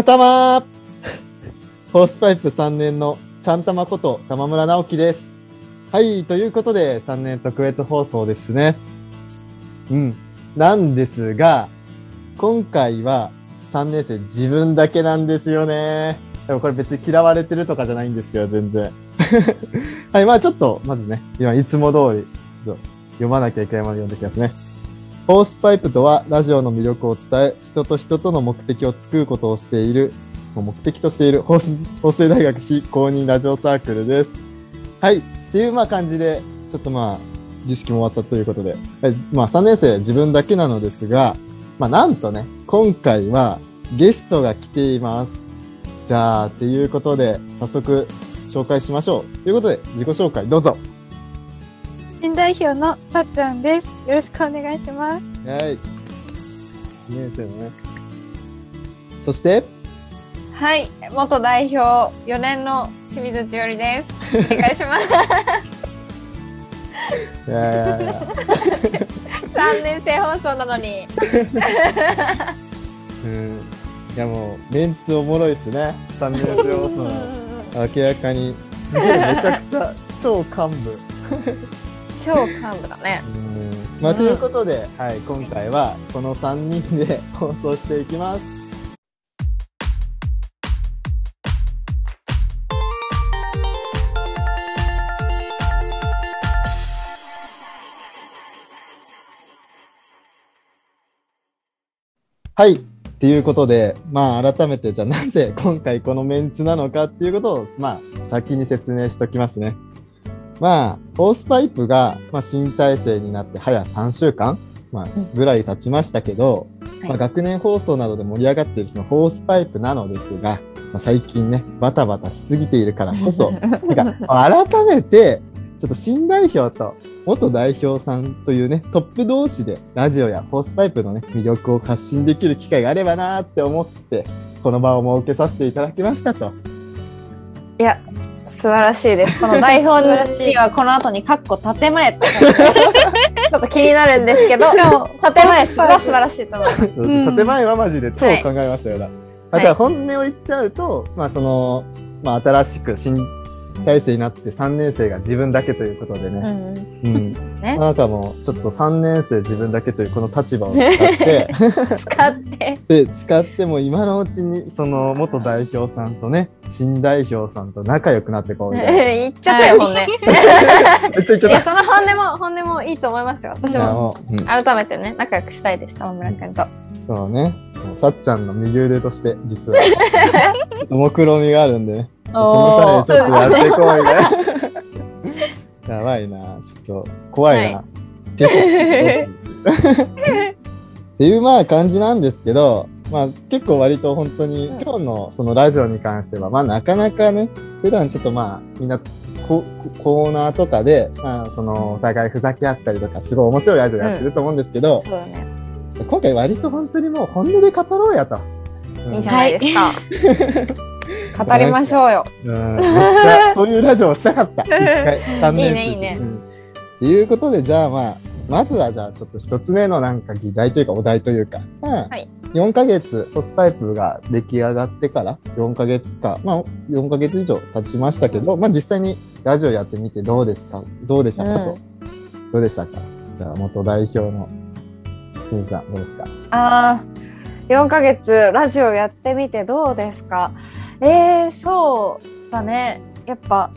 はたまホースパイプ3年のちゃんたまこと玉村直樹です。はい、ということで3年特別放送ですね。うん。なんですが、今回は3年生自分だけなんですよね。でもこれ別に嫌われてるとかじゃないんですけど、全然。はい、まあちょっと、まずね、今いつも通り、ちょっと読まなきゃいけないもの読んできますね。ホースパイプとは、ラジオの魅力を伝え、人と人との目的を作ることをしている、目的としている、法政大学非公認ラジオサークルです。はい。っていう、まあ感じで、ちょっとまあ、儀式も終わったということで、はいまあ3年生自分だけなのですが、まあなんとね、今回はゲストが来ています。じゃあ、っていうことで、早速紹介しましょう。ということで、自己紹介どうぞ。新代表のさっちゃんです。よろしくお願いします。はい。2年生のね。そして、はい、元代表4年の清水千織です。お願いします。いやいやいや3年生放送なのに。うん。いやもう、メンツおもろいっすね。3年生放送の。明らかに、すげえめちゃくちゃ超幹部。超幹部だね。うん。まあ、ということで、はい、今回はこの3人で放送していきます。はい。っていうことで、まあ改めてじゃあなぜ今回このメンツなのかっていうことを、まあ先に説明しときますね。まあ、ホースパイプが、まあ、新体制になって早3週間、まあ、ぐらい経ちましたけど、はいまあ、学年放送などで盛り上がっているそのホースパイプなのですが、まあ、最近ね、バタバタしすぎているからこそ、なんか改めて、ちょっと新代表と元代表さんというね、トップ同士でラジオやホースパイプのね、魅力を発信できる機会があればなーって思って、この場を設けさせていただきましたと。いや、素晴らしいです。この台本にはこの後にカッコ建前って書いてあるちょっと気になるんですけど、建前すが素晴らしいと思います。そううん建前はマジで超考えましたよな。あとは本音を言っちゃうと、まあその、まあ新しく新体制になって3年生が自分だけということでね。うん、うん。ねなんかもうちょっと3年生自分だけというこの立場を使って、使って。で、使っても今のうちにその元代表さんとね、新代表さんと仲良くなってこうみたいな。言っちゃったよ、本音。めっちゃ言っちゃいや。その本音も、本音もいいと思いますよ。私も改めてね、仲良くしたいです、玉村君と。そうね。さっちゃんの右腕として、実は、ちょっと目論みがあるんでね。そのためにちょっとやっていこいな。やばいな。ちょっと怖いな。は手どうしようっていうまあ感じなんですけど、まあ結構割と本当にうん今日のそのラジオに関しては、まあなかなかね、普段ちょっとまあみんなココーナーとかで、まあそのお互いふざけ合ったりとか、すごい面白いラジオやってると思うんですけど、そうだね。今回割と本当にもう本音で語ろうやと。うん。いいじゃないですか。語りましょうよ。うん、そういうラジオをしたかった。一回、3年生いいねいいね。うん。っていうことで、じゃあまあ、まずはじゃあちょっと一つ目のなんか議題というかお題というか、まあ、はい。4ヶ月、ホスパイプが出来上がってから4ヶ月か、まあ4ヶ月以上経ちましたけど、まあ実際にラジオやってみてどうですか？どうでしたかと？どうでしたか？じゃあ元代表の清水さん、どうですか？ああ、4ヶ月ラジオやってみてどうですか？えー、そうだね。やっぱ、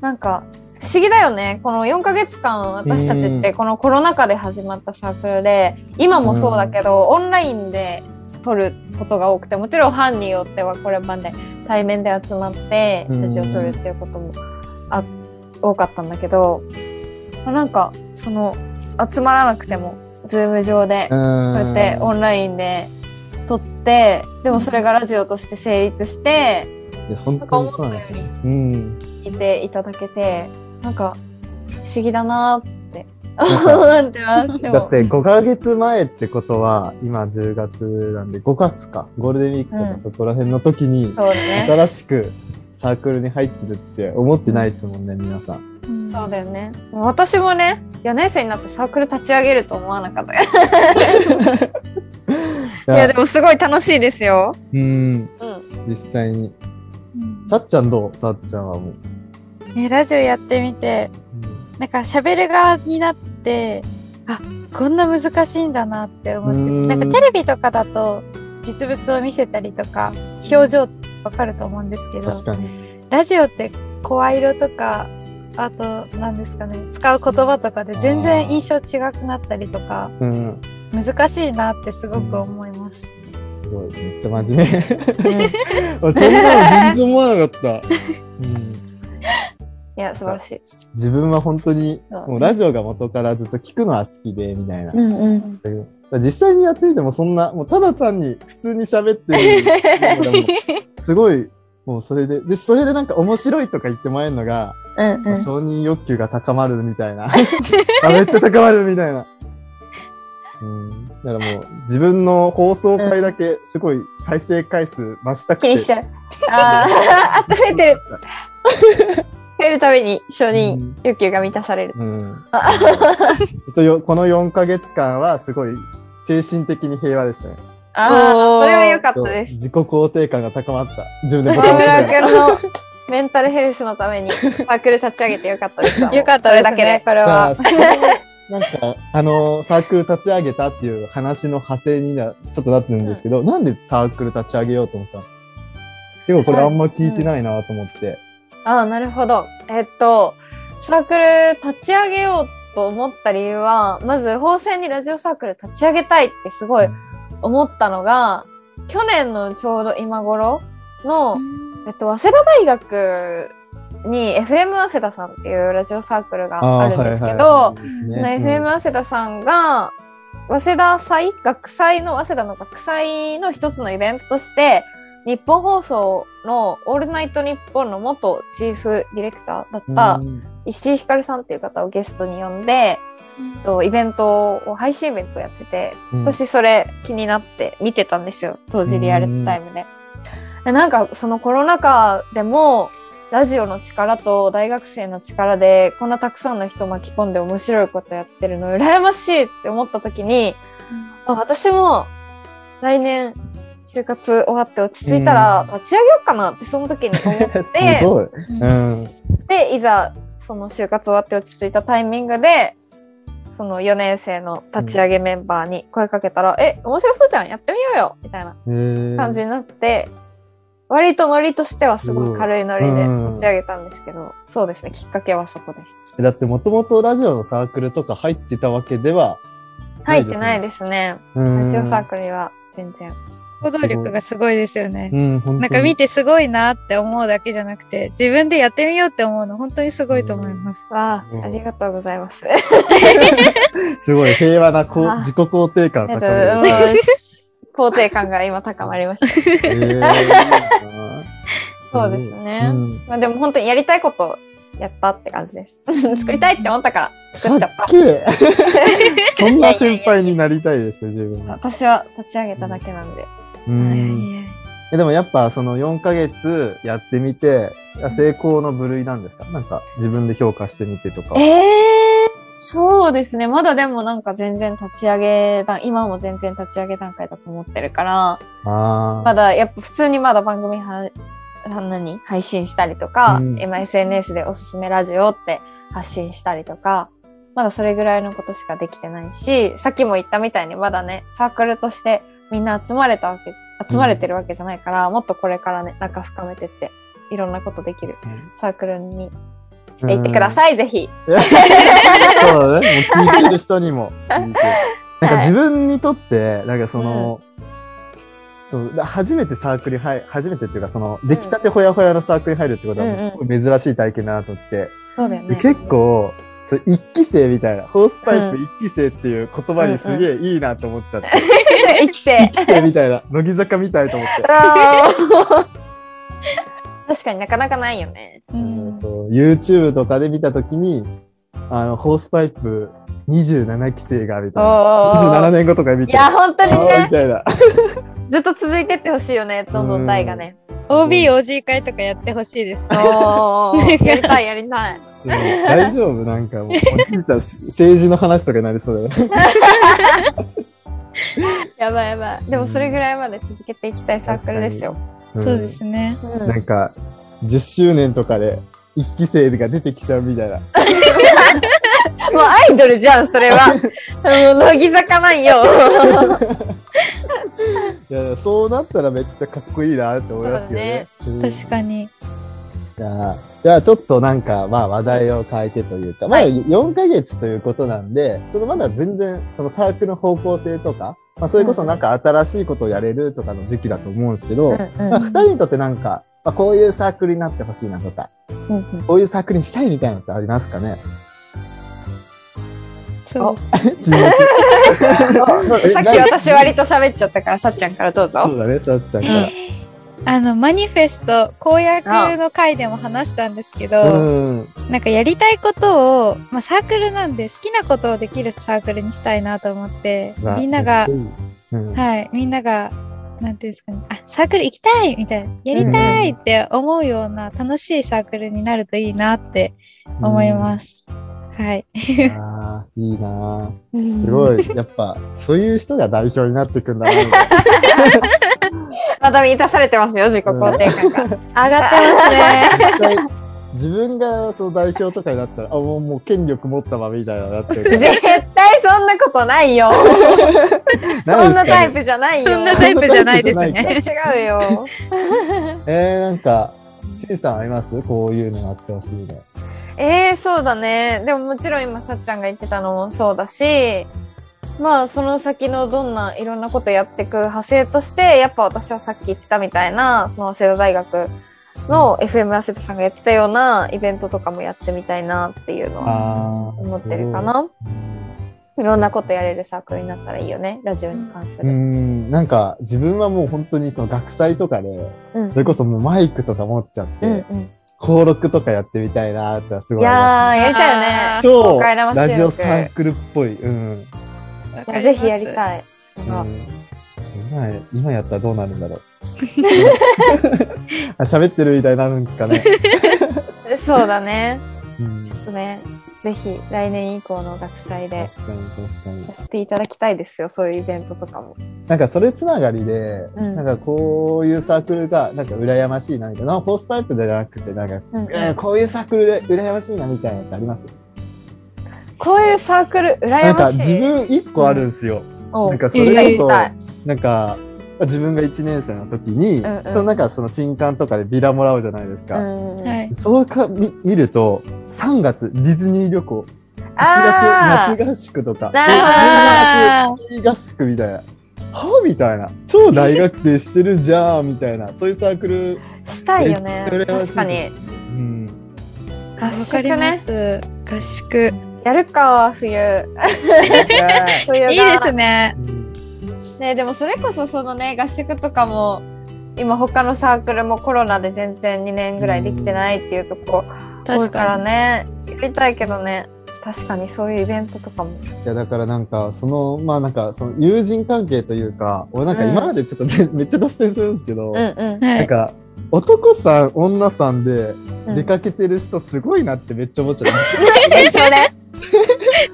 なんか、不思議だよね。この4ヶ月間、私たちってこのコロナ禍で始まったサークルで、今もそうだけど、オンラインで撮ることが多くて、もちろん班によってはこれまで対面で集まって、うん。ラジオ撮るっていうこともあ多かったんだけど、まあなんか、その、集まらなくても、ズーム上で。こうやってオンラインで撮って、でもそれがラジオとして成立して、いや本当にそうなんですよ。うん。聞いていただけて、なんか、不思議だなーって思 ってます。だって5ヶ月前ってことは、今10月なんで5月か、ゴールデンウィークとかうんそこら辺の時に、そうだね。新しくサークルに入ってるって思ってないですもんね、皆さん。そうだよね。私もね、4年生になってサークル立ち上げると思わなかった。いいや、でもすごい楽しいですよ。うん、うん。実際に。うんさっちゃんどう？さっちゃんはもう。えラジオやってみて、なんか喋る側になって、あ、こんな難しいんだなって思って、なんかテレビとかだと実物を見せたりとか、表情わかると思うんですけど、確かに。ラジオって声色とか、あと、何ですかね、使う言葉とかで全然印象違くなったりとか、うん。難しいなってすごく思います。すごい、めっちゃ真面目。そんなの全然思わなかった。うんいや、素晴らしい。自分は本当に、もうラジオが元からずっと聞くのは好きで、みたいな。んうん。実際にやってみてもそんな、もうただ単に普通に喋ってるすごい、もうそれで、で、それでなんか面白いとか言ってもらえるのが、うんうん。承認欲求が高まるみたいな。あめっちゃ高まるみたいな。うん。だからもう自分の放送回だけすごい再生回数増したくて。気にしちゃう。ああ、あ、増えてる。増えるたびに承認欲求が満たされる。うん。あちょっとよこの4ヶ月間はすごい精神的に平和でしたね。ああ、それは良かったです。自己肯定感が高まった。自分でボタン岡押しながら村君のメンタルヘルスのためにサークル立ち上げてよかったです。よかったですそれだけで。ね、これさは なんか、あの、サークル立ち上げたっていう話の派生にな、ちょっとなってるんですけど、なんでサークル立ち上げようと思ったの？結構これあんま聞いてないなと思って。ああ、なるほど。えっと、サークル立ち上げようと思った理由は、まず、法政にラジオサークル立ち上げたいってすごい思ったのが、去年のちょうど今頃の、えっと、早稲田大学に FM 早稲田さんっていうラジオサークルがあるんですけど、FM 早稲田さんが、早稲田祭学祭の、早稲田の学祭の一つのイベントとして、日本放送のオールナイトニッポンの元チーフディレクターだった石井ひかるさんっていう方をゲストに呼んで、とイベントを、配信イベントをやってて、うん。私それ気になって見てたんですよ。当時リアルタイムで。でなんかそのコロナ禍でも、ラジオの力と大学生の力でこんなたくさんの人巻き込んで面白いことやってるの羨ましいって思った時に、あ私も来年就活終わって落ち着いたら立ち上げようかなってその時に思って、すごい。うん。うん。で、いざその就活終わって落ち着いたタイミングで、その4年生の立ち上げメンバーに声かけたら、え、面白そうじゃんやってみようよみたいな感じになって、割とノリとしてはすごい軽いノリでうん立ち上げたんですけど、そうですね、きっかけはそこです。だってもともとラジオのサークルとか入ってたわけでは入ってないですね。うんラジオサークルには全然。行動力がすごいですよね。うん、なんか見てすごいなって思うだけじゃなくて、自分でやってみようって思うの本当にすごいと思います。わうんあ、ありがとうございます。すごい平和なこうあ自己肯定感高める。うん肯定感が今高まりました。えーそうですね。うんまあでも本当にやりたいことやったって感じです。作りたいって思ったから作っちゃった。そんな先輩になりたいですよ、自分は。私は立ち上げただけなんで。うんえでもやっぱその4ヶ月やってみて、いや成功の部類なんですか？なんか自分で評価してみてとか。ええそうですね。まだでもなんか全然立ち上げ段、今も全然立ち上げ段階だと思ってるから、あまだやっぱ普通にまだ番組は、は何？配信したりとか、うん。今 SNS でおすすめラジオって発信したりとか、まだそれぐらいのことしかできてないし、さっきも言ったみたいにまだね、サークルとしてみんな集まれたわけ、集まれてるわけじゃないから、もっとこれからね、仲深めてって、いろんなことできるサークルにしていってください、ぜひ。そうだね。もう聞いてる人にも。なんか自分にとって、なんかその、そう初めてサークルに入初めてっていうか、その、出来たてほやほやのサークルに入るってことは、珍しい体験だなと思って、うだよね。結構、そう一期生みたいな、ホースパイプ一期生っていう言葉にすげえいいなと思っちゃって、生き生一。期生みたいな、乃木坂みたいと思って。確かになかなかないよね。うんそう YouTube とかで見たときに、あの、ホースパイプ27期生がみたいな。27年後とか見て。いや、本当にあーみね、たいな。ずっと続いてってほしいよね、どんどん代がね。OB、OG 会とかやってほしいです。おーやりたい、やりたい。大丈夫？なんかもう、政治の話とかになりそうだよね。やばいやばい。でもそれぐらいまで続けていきたいサークルですよ。うんそうですね。うんなんか、10周年とかで、一期生が出てきちゃうみたいな。もうアイドルじゃん、それは。もう乃木坂なんよ。いや、そうなったらめっちゃかっこいいなって思いますよね。うん確かに。じゃあ、じゃあちょっとなんか、まあ話題を変えてというか、まだはい4ヶ月ということなんで、そのまだ全然、そのサークルの方向性とか、まあそれこそなんか新しいことをやれるとかの時期だと思うんですけど、まあ二人にとってなんか、まあこういうサークルになってほしいなとか、こういうサークルにしたいみたいなのってありますかね？そう。さっき私割と喋っちゃったから、さっちゃんからどうぞ。そうだね、さっちゃんから。あの、マニフェスト、公約の回でも話したんですけど、うん。なんかやりたいことを、まあサークルなんで好きなことをできるサークルにしたいなと思って、みんなが、うん、はい、みんなが、なんていうんですかね、あ、サークル行きたいみたいな、やりたいって思うような楽しいサークルになるといいなって思います。はい。ああ、いいな。すごい、やっぱ、そういう人が代表になっていくんだな、みたいな。また満たされてますよ、自己肯定感が。上がってますね。自分がその代表とかになったら、あ、もうもう権力持ったわ、みたいななっちゃうから。絶対そんなことないよ。そんなタイプじゃないよ。そんなタイプじゃないですね。違うよ。えー、なんか、しんさんあります？こういうのあってほしいね。えー、そうだね。でももちろん今さっちゃんが言ってたのもそうだし、まあその先のどんないろんなことやっていく派生として、やっぱ私はさっき言ってたみたいな、その早稲田大学の FM ラセットさんがやってたようなイベントとかもやってみたいなっていうのはあ思ってるかな。いろんなことやれるサークルになったらいいよね、ラジオに関すうる。ん、なんか自分はもう本当にその学祭とかで、うんそれこそもうマイクとか持っちゃって、うんうん。登録とかやってみたいなってすごいい思いまやー、やりたいよね。す。超ラジオサークルっぽい。うん。いやぜひやりい。たい。今今やったらどうなるんだろう。あ喋ってるみたいになるんですかね。そうだね。うん、ちょっとね、ぜひ来年以降の学祭で確かに確かに。やっていただきたいですよ、そういうイベントとかも。なんかそれつながりで、うんなんかこういうサークルがなんか羨ましいなみたいな、ホースパイプじゃなくて、なんか、うんえーこういうサークルで羨ましいなみたいなのってあります？こういうサークル、羨なんかましい。自分一個あるんですよ。おなんかそやれこそ。なんか、自分が1年生の時に、うんうんそのなんかその新刊とかでビラもらうじゃないですか。うんはい。そうか見見ると、3月ディズニー旅行、1あ月夏合宿とか、なるほどあスキー合宿みたいな。はみたいな。超大学生してるじゃんみたいな。そういうサークル、ーしたいよね。確かに。うん。ーわかります。合宿。やるか、冬。冬がいいですね。うんねでもそれこそそのね、合宿とかも、今他のサークルもコロナで全然2年ぐらいできてないっていうとこ多い確からかね、やりたいけどね、確かにそういうイベントとかも。いやだからなんかそのまあなんかその友人関係というか俺なんか今までちょっとぜ、めっちゃ脱線するんですけど、うんうん。に。はい。なんか男さん女さんでうん出かけてる人すごいなってめっちゃ思っちゃっえ、それ？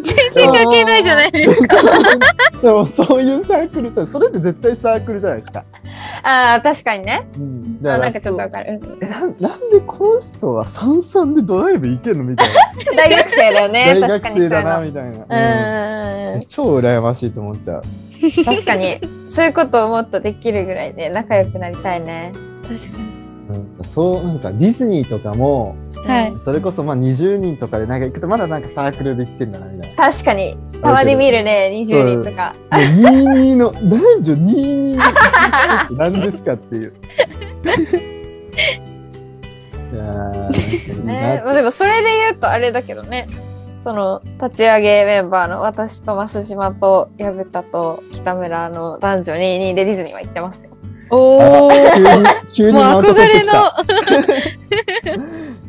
全然関係ないじゃないですか。た でもそういうサークルってそれって絶対サークルじゃないですか、ああ、確かにね。うん、あだなんかちょっとわそうかる。えなんなんでこの人は三々でドライブ行けんのみたい 大学生だよね。な大学生だなの。みたいな、うんうんえ超羨ましいと思っちゃう確かに。そういうことをもっとできるぐらいで仲良くなりたいね。確かに。なんかそうなんかディズニーとかもはい。それこそまあ20人とかでなんか行くとまだなんかサークルで行ってんだなみたいな確かに。たまに見るね、20人とか。もう22の、男女22の何ですかっていう。いやね、なまあでもそれで言うとあれだけどね。その立ち上げメンバーの私と増島と薮田と北村の男女に2でディズニーは行ってますよ。おー。急に、急にもう憧れ。の。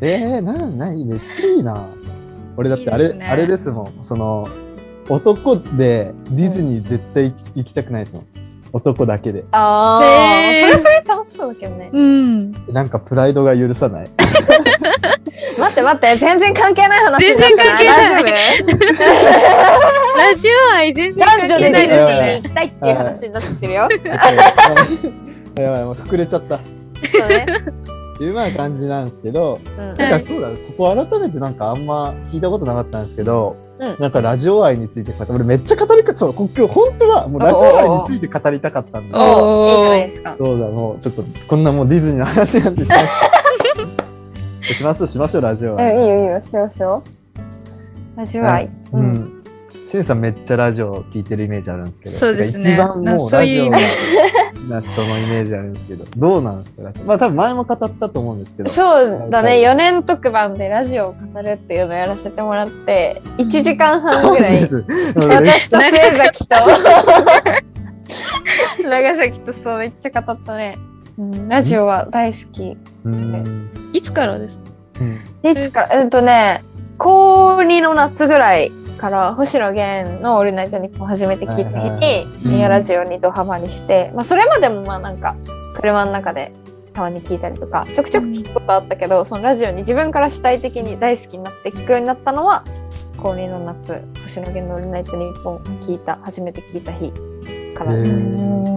えー、なん、ない、めっちゃいいな。俺だってあれ、いいねあれですもん。その、男でディズニー絶対行き行きたくないですもん。男だけで。ああ、それそれ楽しそうだけどね。うん。なんかプライドが許さない。待って待って、全然関係ない話全然関係ないラジオ愛全夫然関係ないですね行。きたいっていう話になってるよ。やばい、もう膨れちゃった。っそうね。ていうような感じなんですけど、うんなんかそうだ、ここ改めてなんかあんま聞いたことなかったんですけど、うんなんかラジオ愛について語俺めっちゃ語りか、そう、今日本当はもうラジオ愛について語りたかったんで、おーおーいいじゃないですか。そうだ、もうちょっとこんなもうディズニーの話なんてします。しましょう、しましょう、ラジオうん、愛。いいよいいよ、しようしよう。ラジオ愛。う。ん。せんさんめっちゃラジオ聞いてるイメージあるんですけど、そうですね一番なもうラジオそういうイメな人のイメージあるんですけど、どうなんですか？まあ多分前も語ったと思うんですけど。そうだね、4年特番でラジオを語るっていうのをやらせてもらって、1時間半ぐらい、私と末崎と、長崎とそうめっちゃ語ったね。うん、ラジオは大好き。うん。いつからですか？うん。いつから、うんとね、高2の夏ぐらいから星野源の「オールナイトニッポン」初めて聞いた日に深夜ラジオにドハマりして、まあそれまでもまあなんか車の中でたまに聞いたりとかちょくちょく聞くことあったけど、そのラジオに自分から主体的に大好きになって聞くようになったのは高2の夏星野源の「オールナイトニッポン」聞いた初めて聞いた日から。ですね。へー。うん。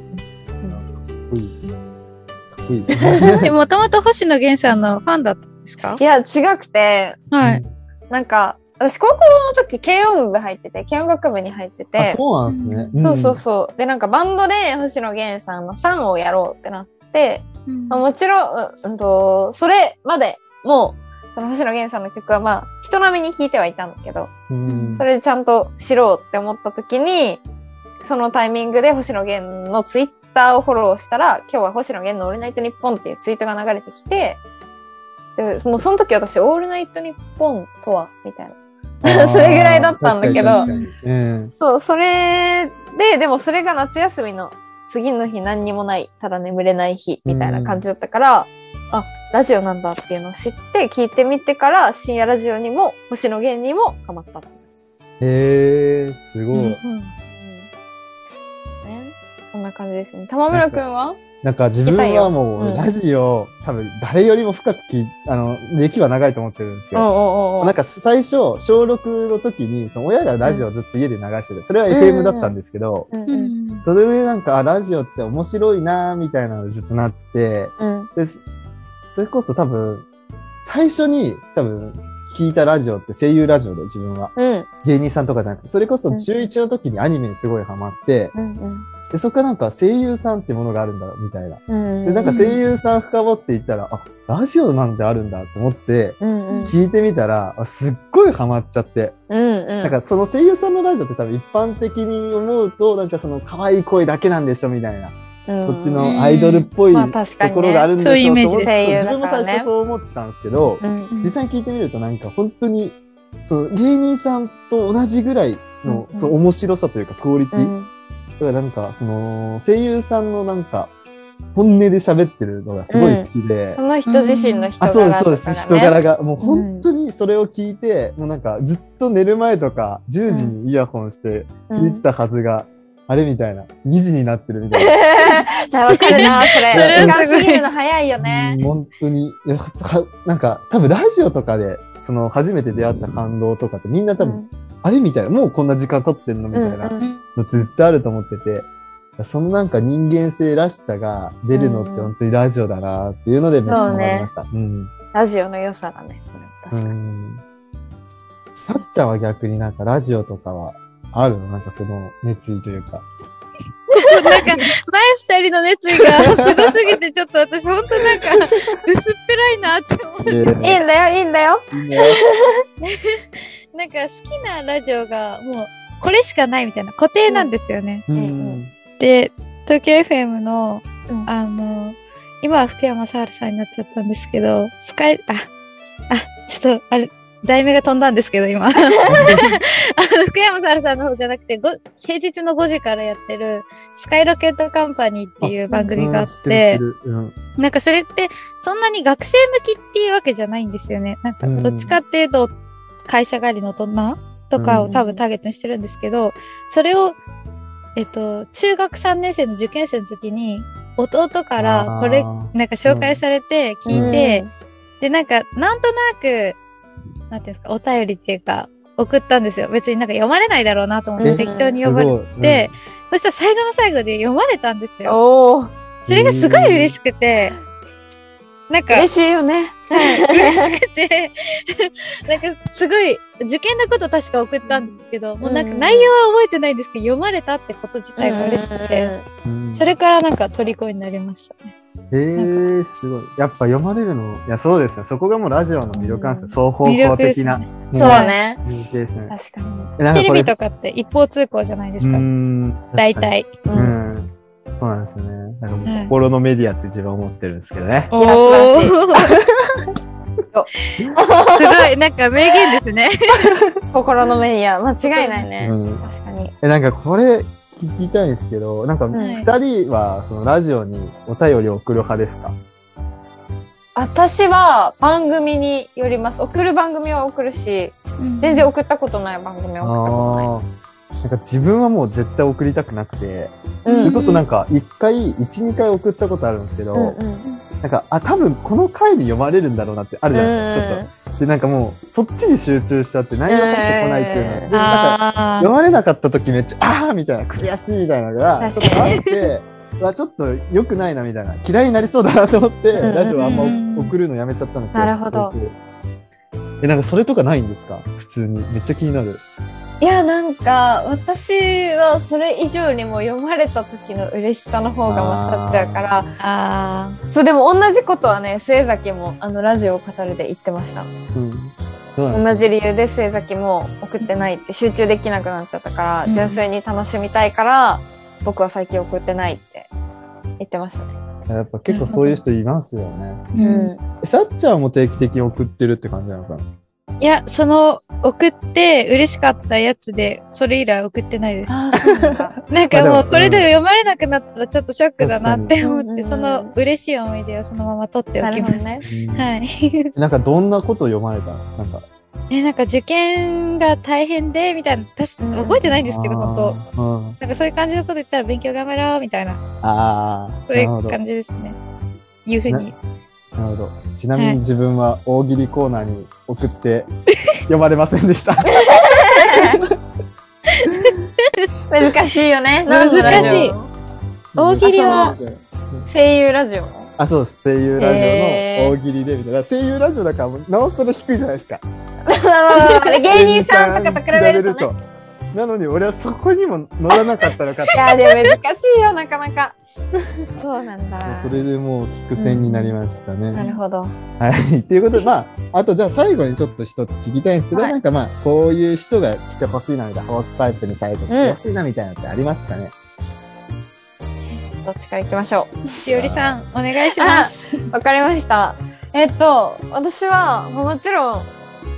かっこいい。かっこいい。え、もともと星野源さんのファンだったんですか？いや違くて。はい。なんか私高校の時軽音部入ってて軽音楽部に入っててあ、そうなんですね。そうそうそう。で、なんかバンドで星野源さんの3をやろうってなって、うんまあ、もちろん、ううんと、それまでもう、その星野源さんの曲はまあ、人並みに聴いてはいたんだけど、うん。それでちゃんと知ろうって思った時に、そのタイミングで星野源のツイッターをフォローしたら、今日は星野源のオールナイトニッポンっていうツイートが流れてきて、でもうその時私、オールナイトニッポンとは、みたいな。それぐらいだったんだけどうん。そう、それで、でもそれが夏休みの次の日何にもない、ただ眠れない日みたいな感じだったから、あ、ラジオなんだっていうのを知って聞いてみてから深夜ラジオにも星野源にもハマった。へえ、すごい。ね、そんな感じですね。玉村くんは？なんか自分はもうん。うラジオ、多分誰よりも深く聞い、あの、歴は長いと思ってるんですよ。なんか最初、小6の時に、その親がラジオをずっと家で流してて、それはうん。FM だったんですけど、うんううん。ん。それでなんか、あ、ラジオって面白いなみたいなのでずっとなって、うん。で、そそれこそ多分、最初に多分、聞いたラジオって声優ラジオで自分は。うん。芸人さんとかじゃなくて、それこそうん。中1の時にアニメにすごいハマって、うんで、そこからなんか声優さんってものがあるんだ、みたいな。うん。で、なんか声優さん深掘っていったら、あ、ラジオなんてあるんだと思って、うんうん。聞いてみたら、あすっごいハマっちゃって。うんうん。なんかその声優さんのラジオって多分一般的に思うと、なんかその可愛い声だけなんでしょみたいな。うん。そっちのアイドルっぽいまあところがあるんでしょそういうイメージと思ってです自分も最初そう思ってたんですけど、うん実際に聞いてみるとなんか本当に、その芸人さんと同じぐらいの、うんうん。その面白さというかクオリティ。からなんか、その、声優さんのなんか、本音で喋ってるのがすごい好きで。その人自身の人あ、そうです、そうです。人柄が。もう本当にそれを聞いて、もうなんかずっと寝る前とか10時にイヤホンして聞いてたはずが、あれみたいな。2時になってるみたいな。わかるな、それ。時間過ぎるの早いよね。うん本当に。いやはなんか、多分ラジオとかで、その初めて出会った感動とかってみんな多分、あれみたいな。もうこんな時間経ってんのみたいなのって絶対あると思ってて。そのなんか人間性らしさが出るのって本当にラジオだなっていうのでめっちゃハマりました。うん。ラジオの良さだね、それ。確かに。うん。たっちゃんは逆になんかラジオとかはあるの？なんかその熱意というか。なんか、前二人の熱意がすごすぎて、ちょっと私、ほんとなんか、薄っぺらいなって思う。いいいんだよ、いいんだよ。いね。なんか、好きなラジオが、もう、これしかないみたいな、固定なんですよね。うん。で、東京 FM の、うんあの、今は福山雅治さんになっちゃったんですけど、スカイ、あ、あ、ちょっと、あれ、題名が飛んだんですけど、今。あの、福山雅治さんの方じゃなくて、ご平日の5時からやってる、スカイロケットカンパニーっていう番組があって。なんかそれって、そんなに学生向きっていうわけじゃないんですよね。なんか、うんどっちかっていうと、会社帰りの大人とかを多分ターゲットにしてるんですけど、それをえっと、中学3年生の受験生の時に、弟からこれ、あなんか紹介されて聞いて、で、なんか、なんとなく、なんていうんですか、お便りっていうか、送ったんですよ。別になんか読まれないだろうなと思ってえ適当にー読まれて、そしたら最後の最後で読まれたんですよ。それがすごい嬉しくて、なんか、嬉しいよね。嬉しくて、なんかすごい、受験のこと確か送ったんですけど、もうなんか内容は覚えてないんですけど、読まれたってこと自体が嬉しくて、うんそれからなんか虜になりましたね。えー、すごい。やっぱ読まれるの、いや、そうですよ。そこがもうラジオの魅力なんですよ。双方向的な。魅もそうね。コミュニケーション。確かに。テレビとかって一方通行じゃないですか。ん。大体。ううんん。そうなんですよね。なんか心のメディアって自分は思ってるんですけどね。おいや素晴らしいー すごい、なんか名言ですね。心のメディア、間違いないね。うん。確かに。え、なんかこれ聞きたいんですけど、なんかん二人はそのラジオにお便りを送る派ですか？私は番組によります。送る番組は送るし、全然送ったことない番組は送ったことない。あーなんか自分はもう絶対送りたくなくて、うんそれこそなんか一回、一、二回送ったことあるんですけど、うんうんなんか、あ、多分この回に読まれるんだろうなってあるじゃないですか、ちょっと。で、なんかもう、そっちに集中しちゃって内容入ってこないっていうのは、うんでなんかあ読まれなかった時めっちゃ、あーみたいな、悔しいみたいなのが、ちょっとあって、うわちょっと良くないなみたいな、嫌いになりそうだなと思って、うんラジオあんまうん送るのやめちゃったんですけど。なるほど僕。え、なんかそれとかないんですか？普通に。めっちゃ気になる。いや、なんか、私はそれ以上にも読まれた時の嬉しさの方が勝っちゃうから、あそう、でも同じことはね、末崎も、あの、ラジオを語るで言ってました。うん。同じ理由で末崎も送ってないって、集中できなくなっちゃったから、うん純粋に楽しみたいから、僕は最近送ってないって言ってましたね。やっぱ結構そういう人いますよね。ーうん。えさっちゃんも定期的に送ってるって感じなのかな？いや、その、送って嬉しかったやつで、それ以来送ってないです。ああ、そうなんだ。なんかももう、これで読まれなくなったらちょっとショックだなって思って、その嬉しい思い出をそのまま取っておきます。ね。うんはい。なんかどんなこと読まれたの？なんか。え、なんか受験が大変で、みたいな、私、うん覚えてないんですけど、本当当。うん。なんかそういう感じのこと言ったら勉強頑張ろう、みたいな、ああ。そうい。う感じですね。いうふうに。なるほど。ちなみに自分は大喜利コーナーに送って読まれませんでした。難しいよね。難しい大喜利は、声優ラジオ？あ、そうです。声優ラジオの大喜利でみたいな。声優ラジオだからもうなおさら低いじゃないですか。芸人さんとかと比べるとね。なのに俺はそこにも乗らなかったのかっていや、でも難しいよ、なかなか。そうなんだ。それでもう聞く線になりましたね。なるほど。はい。ということで、まあ、あとじゃあ最後にちょっと一つ聞きたいんですけど、はいなんかまあ、こういう人が来てほしいなみたいな、ホースパイプに最後来てほしいなみたいなのってありますかね、どっちから行きましょしおりさん、お願いします。う。わかりました。えっと、私は、もちろん、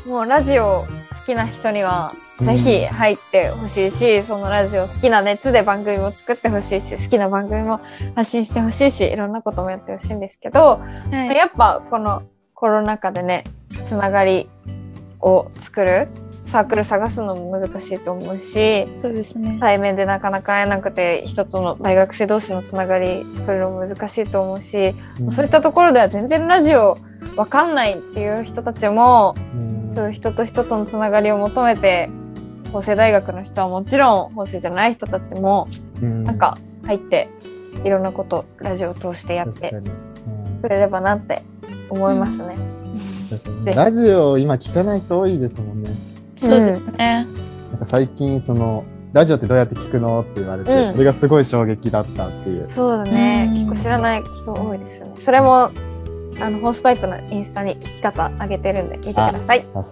もうラジオ好きな人には、ぜひ入ってほしいし、そのラジオ好きな熱で番組も作ってほしいし、好きな番組も発信してほしいし、いろんなこともやってほしいんですけど、はい。やっぱこのコロナ禍でね、つながりを作るサークル探すのも難しいと思うし、そうですね。対面でなかなか会えなくて人との大学生同士のつながり作るのも難しいと思うし、うんそういったところでは全然ラジオわかんないっていう人たちも、うんそういう人と人とのつながりを求めて、法政大学の人はもちろん法政じゃない人たちもうんなんか入っていろんなことラジオを通してやってくれればなって思いますね。ラジオ今聞かない人多いですもんね。そうですね。なんか最近その、ラジオってどうやって聞くのって言われて、うんそれがすごい衝撃だったっていう。そうだね。うん結構知らない人多いですよね。それも、あの、ホースパイプのインスタに聞き方上げてるんで見てください。こ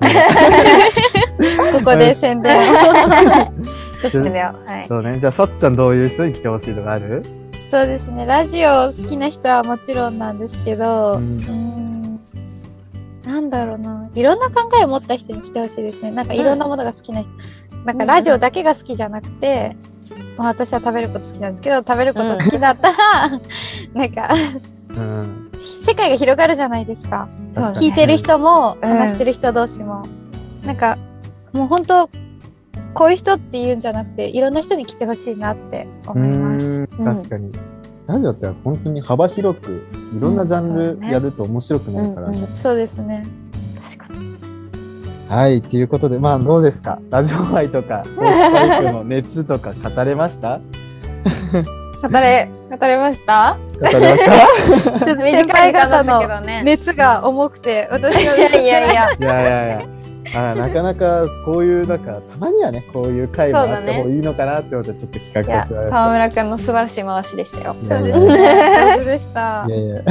こで宣伝を。ですね。はい。そうね。じゃあ、さっちゃんどういう人に来てほしいとかある？そうですね。ラジオ好きな人はもちろんなんですけど、ううんなんだろうな。いろんな考えを持った人に来てほしいですね。なんかいろんなものが好きな人。なんかラジオだけが好きじゃなくて、まあ私は食べること好きなんですけど、食べること好きだったら、なんか、うん。世界が広がるじゃないですか。確かに聞いてる人も、うん話してる人同士も。なんか、もう本当こういう人って言うんじゃなくて、いろんな人に来てほしいなってう思います。確かに。ラジオって本当に幅広くいろんなジャンルやると面白くなるからね。うんうんそうですね。確かに。はい、ということで、まあどうですか？ラジオ愛とか、スパイプの熱とか語れました？語れ、語れました？語れました？ちょっと短先輩い方の。熱が重くて、私いはやいやいや。いやいやいや。あ なかなかこういう、なんか、たまにはね、こういう回もあった方がいいのかなって思って、ちょっと企画させられました。川村くんの素晴らしい回しでしたよ。いやいやそうですね。上手でしたい。やいや。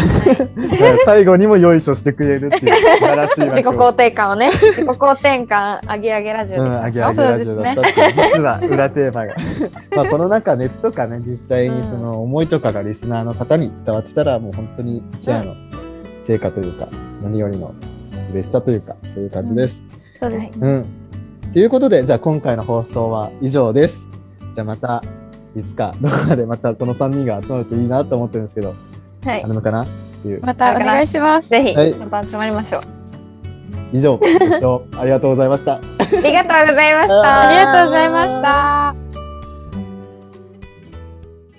最後にもよいしょしてくれるっていう素晴らしい自己肯定感をね、自己肯定感上げ上げラジオうん、でうあげあげラジオだったっていう、実は裏テーマが。まあ、この中、熱とかね、実際にその思いとかがリスナーの方に伝わってたら、もう本当に一夜の成果というか、何よりの嬉しさというか、そういう感じです。そうです。うん。ということで、じゃあ今回の放送は以上です。じゃあまた、いつか、どこかでまたこの3人が集まるといいなと思ってるんですけど、はいある。のかな？っていう。またお願いします。ぜひはい、また集まりましょう。以上、ご視聴 ありがとうございました。ありがとうございました。ありがとうございました。